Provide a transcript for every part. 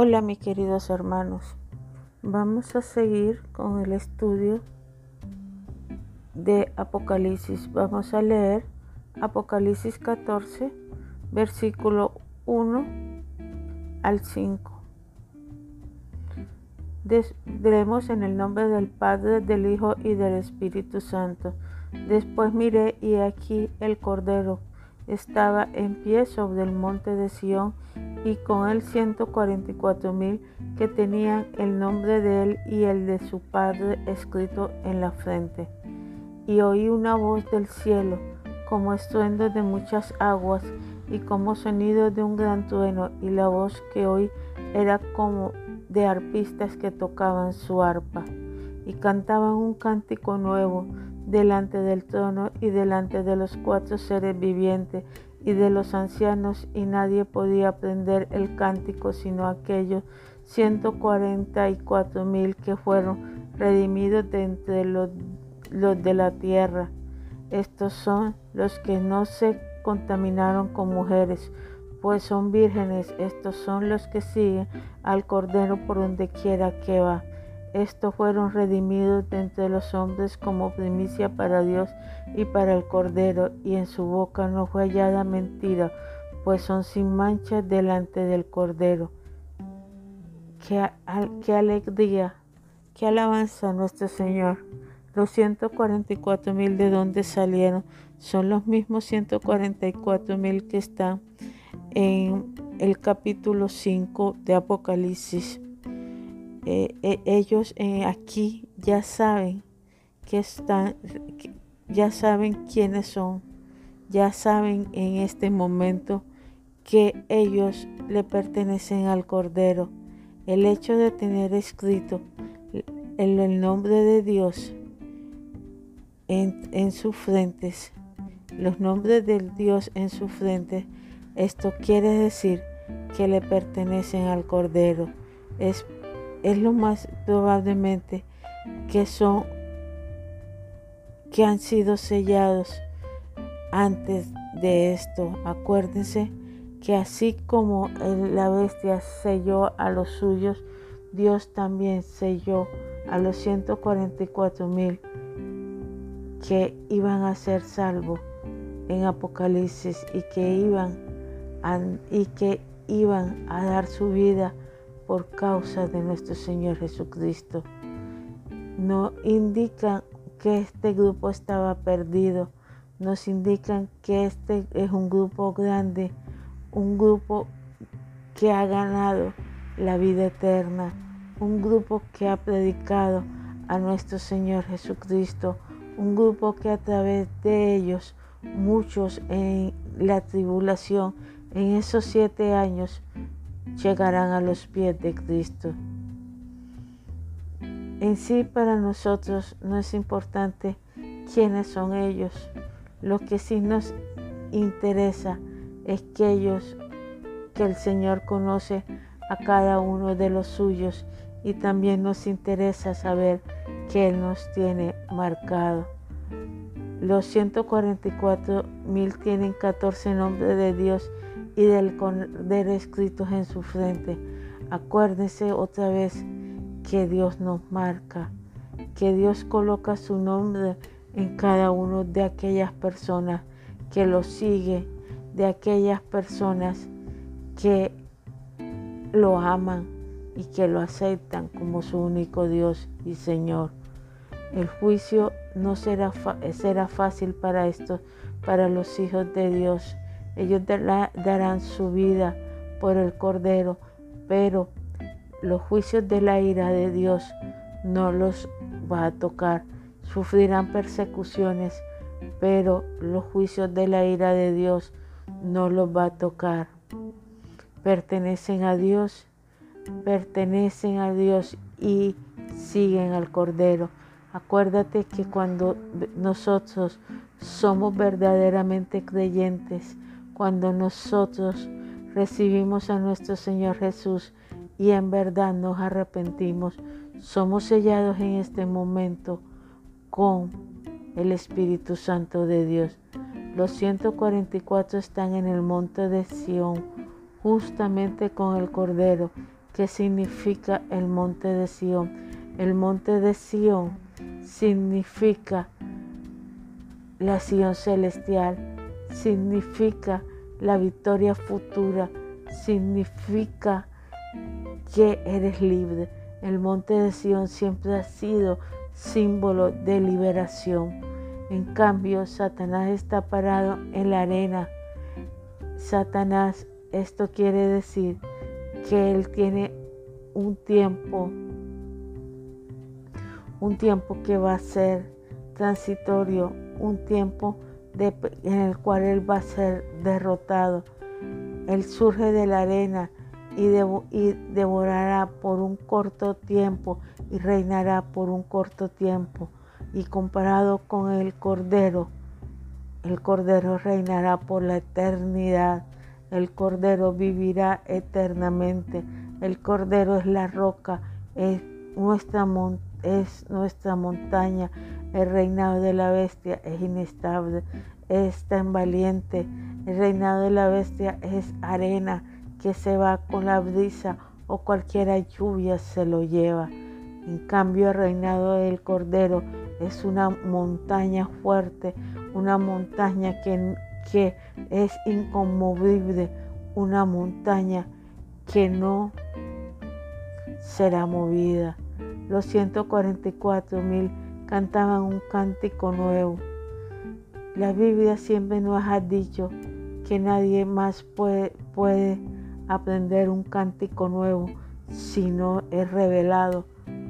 Hola mis queridos hermanos, vamos a seguir con el estudio de Apocalipsis. Vamos a leer Apocalipsis 14, versículo 1 al 5. Leemos en el nombre del Padre, del Hijo y del Espíritu Santo. Después miré y aquí el Cordero estaba en pie sobre el monte de Sión y con él 144 mil que tenían el nombre de él y el de su padre escrito en la frente. Y oí una voz del cielo, como estruendo de muchas aguas y como sonido de un gran trueno, y la voz que oí era como de arpistas que tocaban su arpa y cantaban un cántico nuevo delante del trono y delante de los cuatro seres vivientes y de los ancianos, y nadie podía aprender el cántico sino aquellos 144 mil que fueron redimidos de entre los, los de la tierra. Estos son los que no se contaminaron con mujeres, pues son vírgenes. Estos son los que siguen al Cordero por donde quiera que va. Estos fueron redimidos de entre los hombres como primicia para Dios y para el Cordero, y en su boca no fue hallada mentira, pues son sin mancha delante del Cordero. Qué, qué alegría, qué alabanza nuestro Señor. Los 144 mil de donde salieron son los mismos 144 mil que están en el capítulo 5 de Apocalipsis. Eh, eh, ellos eh, aquí ya saben que están, ya saben quiénes son, ya saben en este momento que ellos le pertenecen al Cordero. El hecho de tener escrito el, el nombre de Dios en, en sus frentes, los nombres del Dios en su frente, esto quiere decir que le pertenecen al Cordero. Es es lo más probablemente que son que han sido sellados antes de esto. Acuérdense que así como la bestia selló a los suyos, Dios también selló a los 144 mil que iban a ser salvos en Apocalipsis y que iban a, y que iban a dar su vida por causa de nuestro Señor Jesucristo. No indican que este grupo estaba perdido, nos indican que este es un grupo grande, un grupo que ha ganado la vida eterna, un grupo que ha predicado a nuestro Señor Jesucristo, un grupo que a través de ellos, muchos en la tribulación, en esos siete años, llegarán a los pies de Cristo. En sí para nosotros no es importante quiénes son ellos. Lo que sí nos interesa es que ellos, que el Señor conoce a cada uno de los suyos y también nos interesa saber que Él nos tiene marcado. Los 144 mil tienen 14 nombres de Dios y del Cordero escritos en su frente. Acuérdense otra vez que Dios nos marca, que Dios coloca su nombre en cada uno de aquellas personas que lo sigue, de aquellas personas que lo aman y que lo aceptan como su único Dios y Señor. El juicio no será, será fácil para estos, para los hijos de Dios ellos darán su vida por el Cordero, pero los juicios de la ira de Dios no los va a tocar. Sufrirán persecuciones, pero los juicios de la ira de Dios no los va a tocar. Pertenecen a Dios, pertenecen a Dios y siguen al Cordero. Acuérdate que cuando nosotros somos verdaderamente creyentes, cuando nosotros recibimos a nuestro Señor Jesús y en verdad nos arrepentimos, somos sellados en este momento con el Espíritu Santo de Dios. Los 144 están en el monte de Sión, justamente con el Cordero, ¿Qué significa el monte de Sión? El monte de Sión significa la Sión celestial, significa la victoria futura, significa que eres libre. El monte de Sión siempre ha sido símbolo de liberación. En cambio, Satanás está parado en la arena. Satanás, esto quiere decir que él tiene un tiempo, un tiempo que va a ser transitorio, un tiempo en el cual él va a ser derrotado. Él surge de la arena y, devorará por un corto tiempo y reinará por un corto tiempo. Y comparado con el Cordero, el Cordero reinará por la eternidad. El Cordero vivirá eternamente. El Cordero es la roca, es nuestra, es nuestra montaña. El reinado de la bestia es inestable, es tan valiente. El reinado de la bestia es arena que se va con la brisa o cualquier lluvia se lo lleva. En cambio, el reinado del Cordero es una montaña fuerte, una montaña que, que es inconmovible, una montaña que no será movida. Los 144 mil cantaban un cántico nuevo. La Biblia siempre nos ha dicho que nadie más puede, aprender un cántico nuevo si no es revelado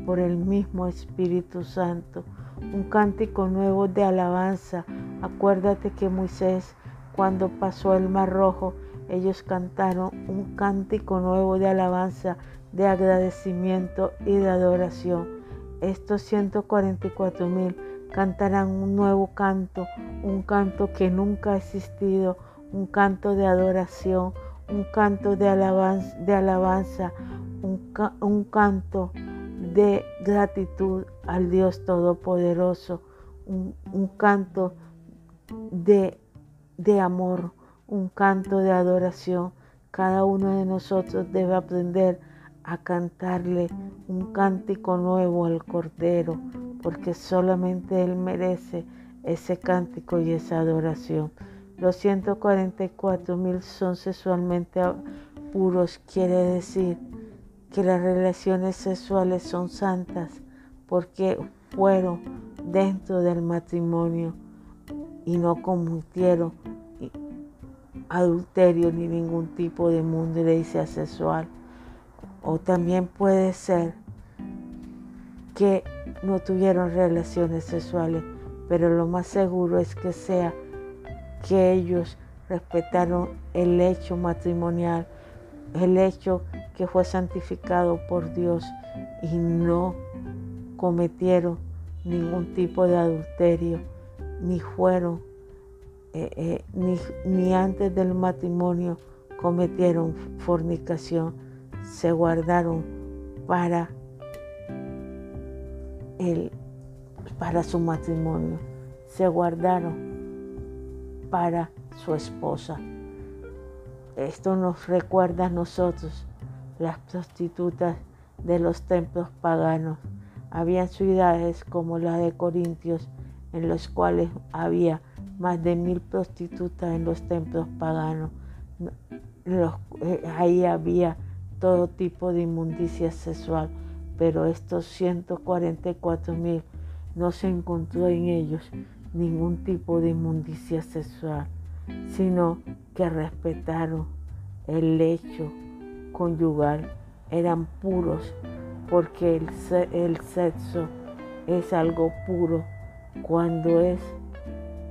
por el mismo Espíritu Santo. Un cántico nuevo de alabanza. Acuérdate que Moisés, cuando pasó el Mar Rojo, ellos cantaron un cántico nuevo de alabanza, de agradecimiento y de adoración. Estos 144 mil cantarán un nuevo canto, un canto que nunca ha existido, un canto de adoración, un canto de alabanza, un, canto de gratitud al Dios Todopoderoso, un, canto de, de amor, un canto de adoración. Cada uno de nosotros debe aprender a cantarle un cántico nuevo al Cordero, porque solamente Él merece ese cántico y esa adoración. Los 144 mil son sexualmente puros, quiere decir que las relaciones sexuales son santas porque fueron dentro del matrimonio y no cometieron adulterio ni ningún tipo de mundicia sexual. O también puede ser que no tuvieron relaciones sexuales, pero lo más seguro es que sea que ellos respetaron el hecho matrimonial, el hecho que fue santificado por Dios y no cometieron ningún tipo de adulterio, ni fueron, eh, eh, ni, ni antes del matrimonio cometieron fornicación, se guardaron para, el, para su matrimonio, se guardaron para su esposa. Esto nos recuerda a nosotros, las prostitutas de los templos paganos. Había ciudades como la de Corintios, en los cuales había más de mil prostitutas en los templos paganos. Eh, ahí había todo tipo de inmundicia sexual, pero estos 144 mil no se encontró en ellos ningún tipo de inmundicia sexual, sino que respetaron el lecho conyugal, eran puros, porque el, el sexo es algo puro cuando es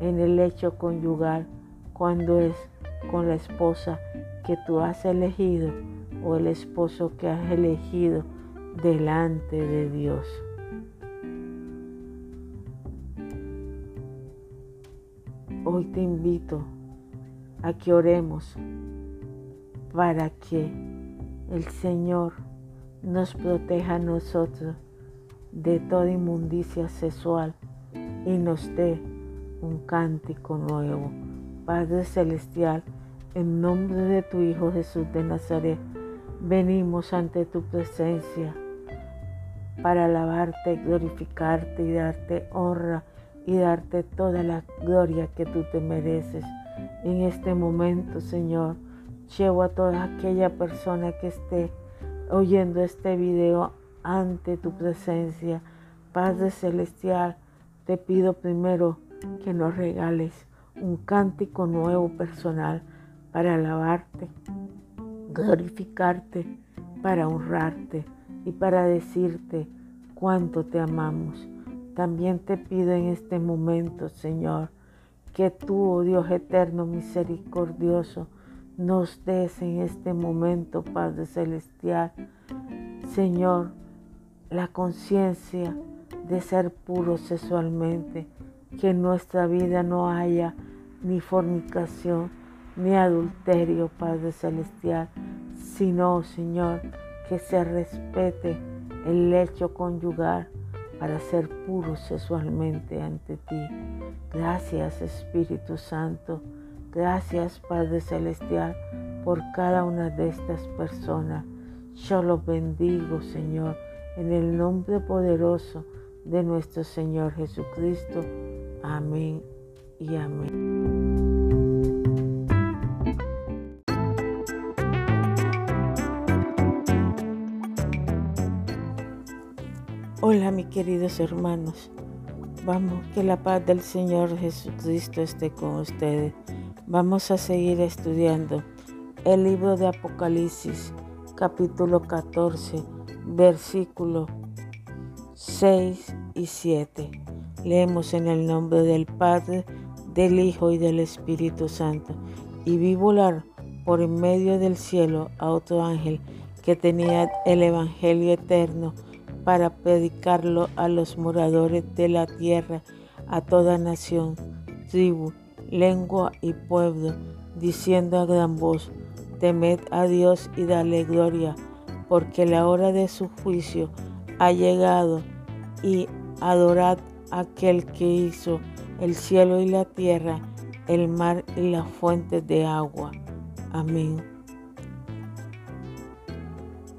en el lecho conyugal, cuando es con la esposa que tú has elegido o el esposo que has elegido delante de Dios. Hoy te invito a que oremos para que el Señor nos proteja a nosotros de toda inmundicia sexual y nos dé un cántico nuevo. Padre Celestial, en nombre de tu Hijo Jesús de Nazaret, venimos ante tu presencia para alabarte, glorificarte y darte honra y darte toda la gloria que tú te mereces. En este momento, Señor, llevo a toda aquella persona que esté oyendo este video ante tu presencia. Padre Celestial, te pido primero que nos regales un cántico nuevo personal para alabarte, glorificarte, para honrarte y para decirte cuánto te amamos. También te pido en este momento, Señor, que tú, oh Dios eterno, misericordioso, nos des en este momento, Padre Celestial, Señor, la conciencia de ser puros sexualmente, que en nuestra vida no haya ni fornicación, ni adulterio, Padre Celestial, sino, Señor, que se respete el lecho conyugal para ser puros sexualmente ante ti. Gracias Espíritu Santo, gracias Padre Celestial por cada una de estas personas. Yo los bendigo, Señor, en el nombre poderoso de nuestro Señor Jesucristo. Amén y amén. Hola mis queridos hermanos, vamos, que la paz del Señor Jesucristo esté con ustedes. Vamos a seguir estudiando el libro de Apocalipsis, capítulo 14, versículos 6 y 7. Leemos en el nombre del Padre, del Hijo y del Espíritu Santo. Y vi volar por en medio del cielo a otro ángel que tenía el Evangelio eterno para predicarlo a los moradores de la tierra, a toda nación, tribu, lengua y pueblo, diciendo a gran voz, temed a Dios y dale gloria, porque la hora de su juicio ha llegado, y adorad a aquel que hizo el cielo y la tierra, el mar y las fuentes de agua. Amén.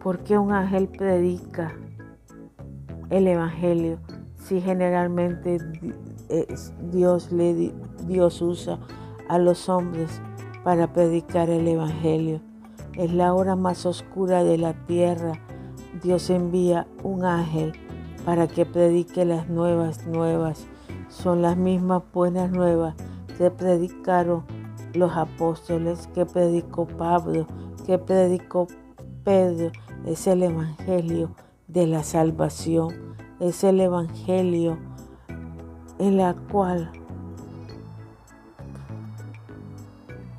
Porque un ángel predica el Evangelio. Si generalmente Dios, le, Dios usa a los hombres para predicar el Evangelio. Es la hora más oscura de la tierra. Dios envía un ángel para que predique las nuevas nuevas. Son las mismas buenas nuevas que predicaron los apóstoles, que predicó Pablo, que predicó Pedro. Es el Evangelio de la salvación. Es el Evangelio en la cual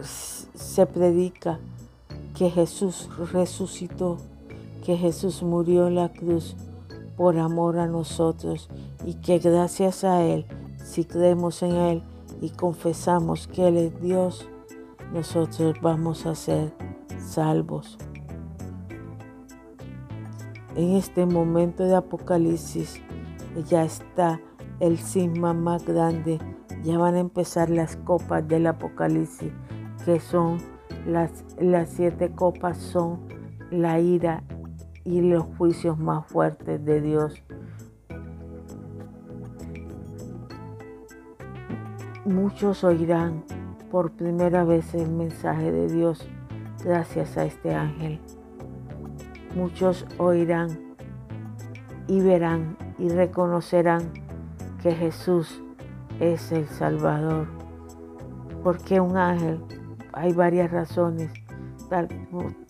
se predica que Jesús resucitó, que Jesús murió en la cruz por amor a nosotros y que gracias a Él, si creemos en Él y confesamos que Él es Dios, nosotros vamos a ser salvos en este momento de Apocalipsis ya está el cisma más grande. Ya van a empezar las copas del Apocalipsis, que son las, las siete copas, son la ira y los juicios más fuertes de Dios. Muchos oirán por primera vez el mensaje de Dios gracias a este ángel. Muchos oirán y verán y reconocerán que Jesús es el Salvador. porque un ángel? Hay varias razones.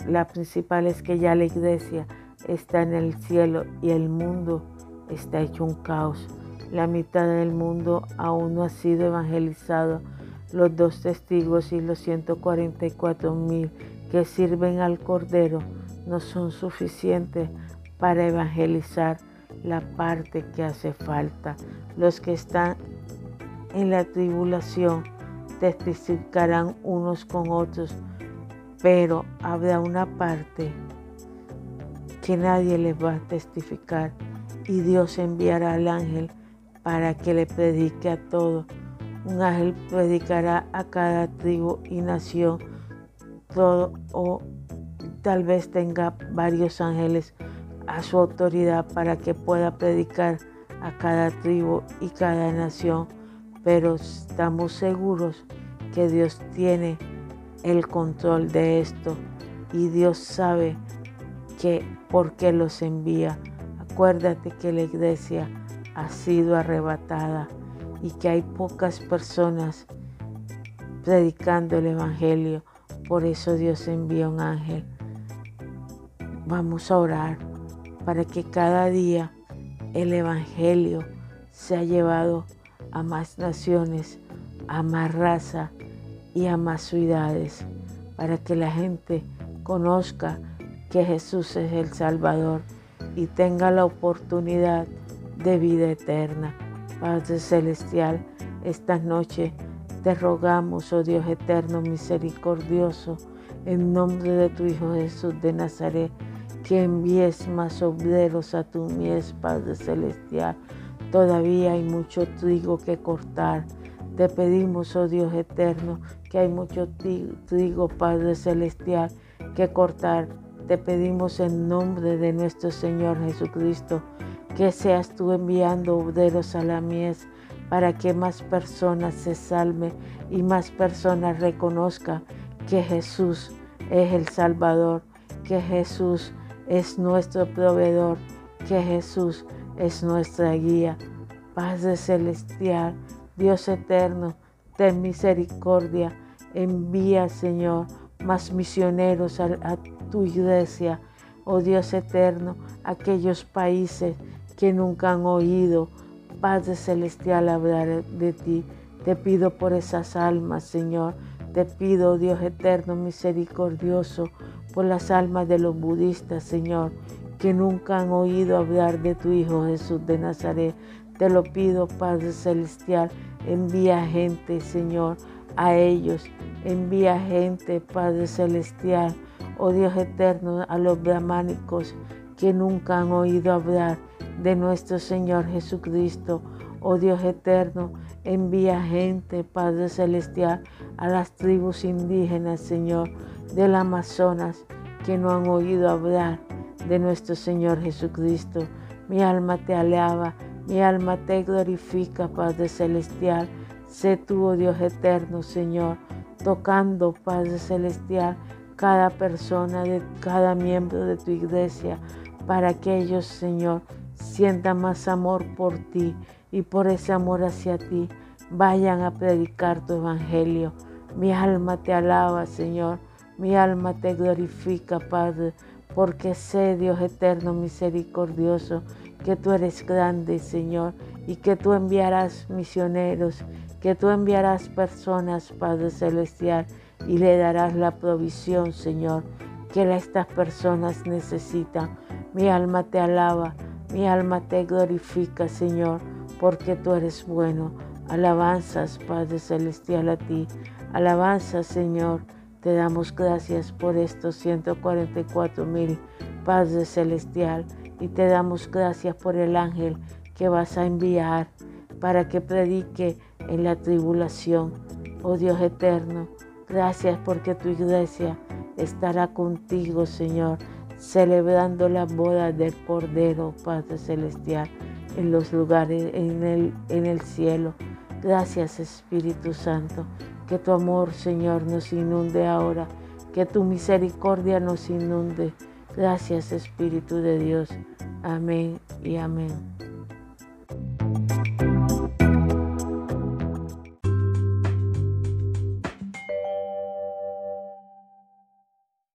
La principal es que ya la iglesia está en el cielo y el mundo está hecho un caos. La mitad del mundo aún no ha sido evangelizado. Los dos testigos y los 144 mil que sirven al Cordero no son suficientes para evangelizar la parte que hace falta. Los que están en la tribulación testificarán unos con otros, pero habrá una parte que nadie les va a testificar y Dios enviará al ángel para que le predique a todos. Un ángel predicará a cada tribu y nación todo o tal vez tenga varios ángeles a su autoridad para que pueda predicar a cada tribu y cada nación, pero estamos seguros que Dios tiene el control de esto y Dios sabe que por qué los envía. Acuérdate que la iglesia ha sido arrebatada y que hay pocas personas predicando el Evangelio. Por eso Dios envía un ángel. Vamos a orar para que cada día el Evangelio sea llevado a más naciones, a más raza y a más ciudades, para que la gente conozca que Jesús es el Salvador y tenga la oportunidad de vida eterna. Padre Celestial, esta noche te rogamos, oh Dios eterno, misericordioso, en nombre de tu Hijo Jesús de Nazaret, que envíes más obreros a tu mies, Padre Celestial. Todavía hay mucho trigo que cortar. Te pedimos, oh Dios eterno, que hay mucho trigo, Padre Celestial, que cortar. Te pedimos en nombre de nuestro Señor Jesucristo que seas tú enviando obreros a la mies para que más personas se salven y más personas reconozcan que Jesús es el Salvador, que Jesús es nuestro proveedor, que Jesús es nuestra guía. Padre celestial, Dios eterno, ten misericordia, envía Señor más misioneros a, tu iglesia, oh Dios eterno, aquellos países que nunca han oído, Padre Celestial, hablar de ti. Te pido por esas almas, Señor. Te pido, Dios eterno, misericordioso, por las almas de los budistas, Señor, que nunca han oído hablar de tu Hijo Jesús de Nazaret. Te lo pido, Padre Celestial, envía gente, Señor, a ellos. Envía gente, Padre Celestial, oh Dios eterno, a los brahmánicos que nunca han oído hablar de nuestro Señor Jesucristo. Oh Dios eterno, envía gente, Padre Celestial, a las tribus indígenas, Señor, del Amazonas, que no han oído hablar de nuestro Señor Jesucristo. Mi alma te alaba, mi alma te glorifica, Padre Celestial. Sé tú, oh Dios eterno, Señor, tocando, Padre Celestial, cada persona, de cada miembro de tu iglesia, para que ellos, Señor, sienta más amor por ti y por ese amor hacia ti vayan a predicar tu evangelio. Mi alma te alaba, Señor. Mi alma te glorifica, Padre, porque sé, Dios eterno, misericordioso, que tú eres grande, Señor, y que tú enviarás misioneros, que tú enviarás personas, Padre Celestial, y le darás la provisión, Señor, que estas personas necesitan. Mi alma te alaba. Mi alma te glorifica, Señor, porque tú eres bueno. Alabanzas, Padre Celestial, a ti. Alabanzas, Señor. Te damos gracias por estos 144 mil, Padre Celestial. Y te damos gracias por el ángel que vas a enviar para que predique en la tribulación. Oh Dios eterno, gracias porque tu iglesia estará contigo, Señor celebrando la boda del Cordero, Padre Celestial, en los lugares, en el, en el cielo. Gracias Espíritu Santo, que tu amor, Señor, nos inunde ahora, que tu misericordia nos inunde. Gracias Espíritu de Dios. Amén y amén.